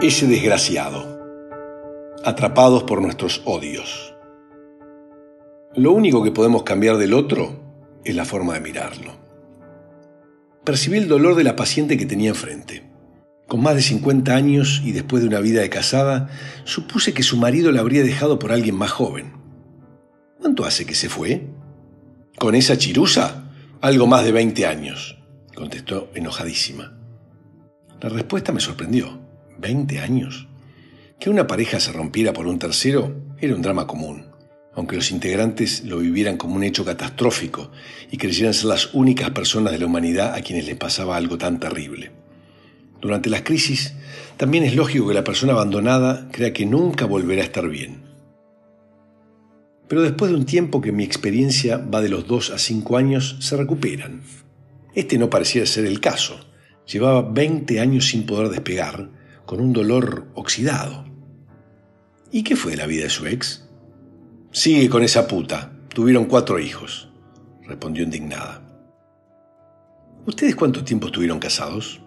Ese desgraciado. Atrapados por nuestros odios. Lo único que podemos cambiar del otro es la forma de mirarlo. Percibí el dolor de la paciente que tenía enfrente. Con más de 50 años y después de una vida de casada, supuse que su marido la habría dejado por alguien más joven. ¿Cuánto hace que se fue? ¿Con esa chirusa? Algo más de 20 años, contestó enojadísima. La respuesta me sorprendió. ¿20 años? Que una pareja se rompiera por un tercero era un drama común, aunque los integrantes lo vivieran como un hecho catastrófico y creyeran ser las únicas personas de la humanidad a quienes les pasaba algo tan terrible. Durante las crisis, también es lógico que la persona abandonada crea que nunca volverá a estar bien. Pero después de un tiempo que mi experiencia va de los 2 a 5 años, se recuperan. Este no parecía ser el caso. Llevaba 20 años sin poder despegar, con un dolor oxidado. ¿Y qué fue de la vida de su ex? Sigue con esa puta. Tuvieron cuatro hijos, respondió indignada. ¿Ustedes cuánto tiempo estuvieron casados?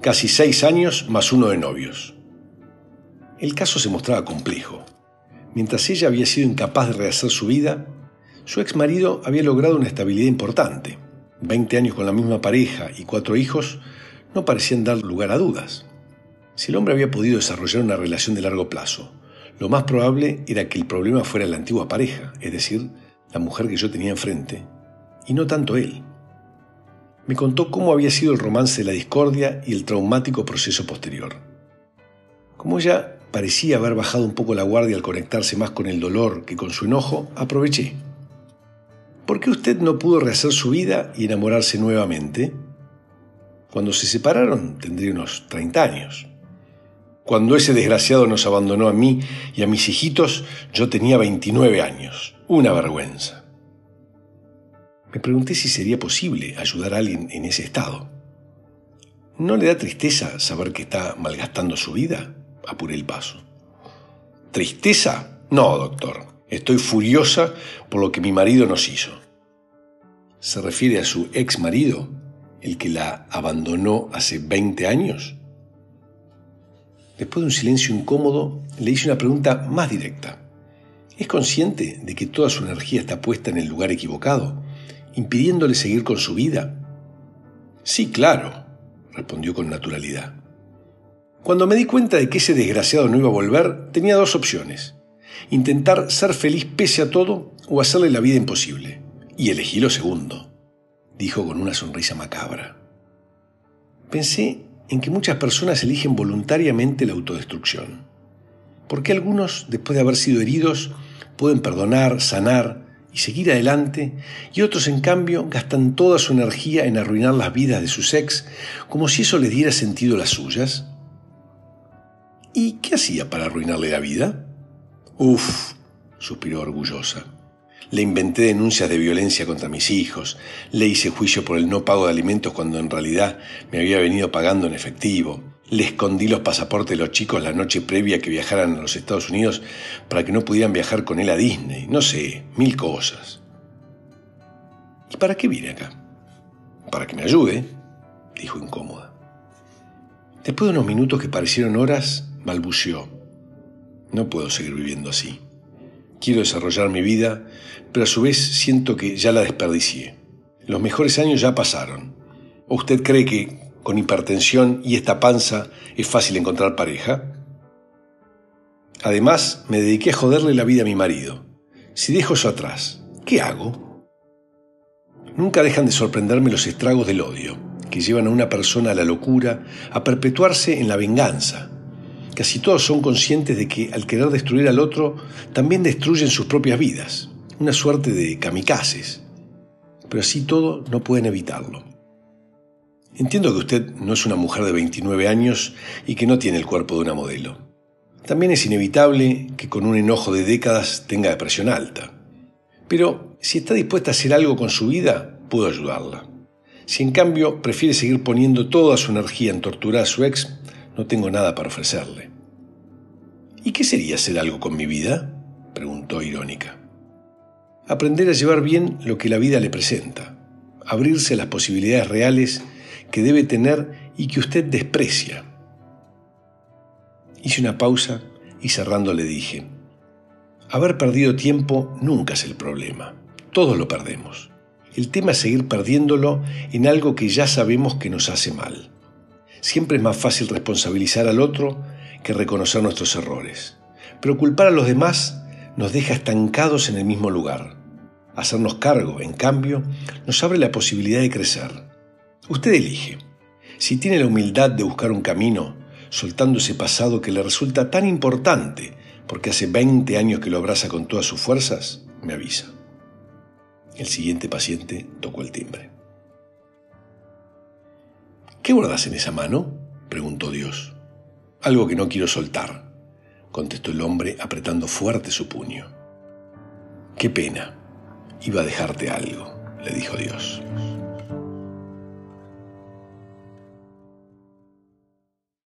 Casi seis años más uno de novios. El caso se mostraba complejo. Mientras ella había sido incapaz de rehacer su vida, su ex marido había logrado una estabilidad importante. Veinte años con la misma pareja y cuatro hijos no parecían dar lugar a dudas. Si el hombre había podido desarrollar una relación de largo plazo, lo más probable era que el problema fuera la antigua pareja, es decir, la mujer que yo tenía enfrente, y no tanto él. Me contó cómo había sido el romance de la discordia y el traumático proceso posterior. Como ella parecía haber bajado un poco la guardia al conectarse más con el dolor que con su enojo, aproveché. ¿Por qué usted no pudo rehacer su vida y enamorarse nuevamente? Cuando se separaron tendría unos 30 años. Cuando ese desgraciado nos abandonó a mí y a mis hijitos, yo tenía 29 años. Una vergüenza. Me pregunté si sería posible ayudar a alguien en ese estado. ¿No le da tristeza saber que está malgastando su vida? Apuré el paso. ¿Tristeza? No, doctor. Estoy furiosa por lo que mi marido nos hizo. ¿Se refiere a su ex marido? el que la abandonó hace 20 años? Después de un silencio incómodo, le hice una pregunta más directa. ¿Es consciente de que toda su energía está puesta en el lugar equivocado, impidiéndole seguir con su vida? Sí, claro, respondió con naturalidad. Cuando me di cuenta de que ese desgraciado no iba a volver, tenía dos opciones. Intentar ser feliz pese a todo o hacerle la vida imposible. Y elegí lo segundo dijo con una sonrisa macabra. Pensé en que muchas personas eligen voluntariamente la autodestrucción. Porque algunos, después de haber sido heridos, pueden perdonar, sanar y seguir adelante, y otros, en cambio, gastan toda su energía en arruinar las vidas de sus ex, como si eso les diera sentido a las suyas? ¿Y qué hacía para arruinarle la vida? Uf, suspiró orgullosa. Le inventé denuncias de violencia contra mis hijos, le hice juicio por el no pago de alimentos cuando en realidad me había venido pagando en efectivo, le escondí los pasaportes de los chicos la noche previa que viajaran a los Estados Unidos para que no pudieran viajar con él a Disney, no sé, mil cosas. ¿Y para qué vine acá? Para que me ayude, dijo incómoda. Después de unos minutos que parecieron horas, balbuceó. No puedo seguir viviendo así. Quiero desarrollar mi vida, pero a su vez siento que ya la desperdicié. Los mejores años ya pasaron. ¿O usted cree que con hipertensión y esta panza es fácil encontrar pareja? Además, me dediqué a joderle la vida a mi marido. Si dejo eso atrás, ¿qué hago? Nunca dejan de sorprenderme los estragos del odio, que llevan a una persona a la locura, a perpetuarse en la venganza, Casi todos son conscientes de que al querer destruir al otro, también destruyen sus propias vidas, una suerte de kamikazes. Pero así todo no pueden evitarlo. Entiendo que usted no es una mujer de 29 años y que no tiene el cuerpo de una modelo. También es inevitable que con un enojo de décadas tenga depresión alta. Pero si está dispuesta a hacer algo con su vida, puedo ayudarla. Si en cambio prefiere seguir poniendo toda su energía en torturar a su ex, no tengo nada para ofrecerle. ¿Y qué sería hacer algo con mi vida? preguntó irónica. Aprender a llevar bien lo que la vida le presenta, abrirse a las posibilidades reales que debe tener y que usted desprecia. Hice una pausa y cerrando le dije, haber perdido tiempo nunca es el problema, todos lo perdemos. El tema es seguir perdiéndolo en algo que ya sabemos que nos hace mal. Siempre es más fácil responsabilizar al otro que reconocer nuestros errores. Pero culpar a los demás nos deja estancados en el mismo lugar. Hacernos cargo, en cambio, nos abre la posibilidad de crecer. Usted elige. Si tiene la humildad de buscar un camino, soltando ese pasado que le resulta tan importante, porque hace 20 años que lo abraza con todas sus fuerzas, me avisa. El siguiente paciente tocó el timbre. ¿Qué guardas en esa mano? preguntó Dios. Algo que no quiero soltar, contestó el hombre apretando fuerte su puño. Qué pena, iba a dejarte algo, le dijo Dios.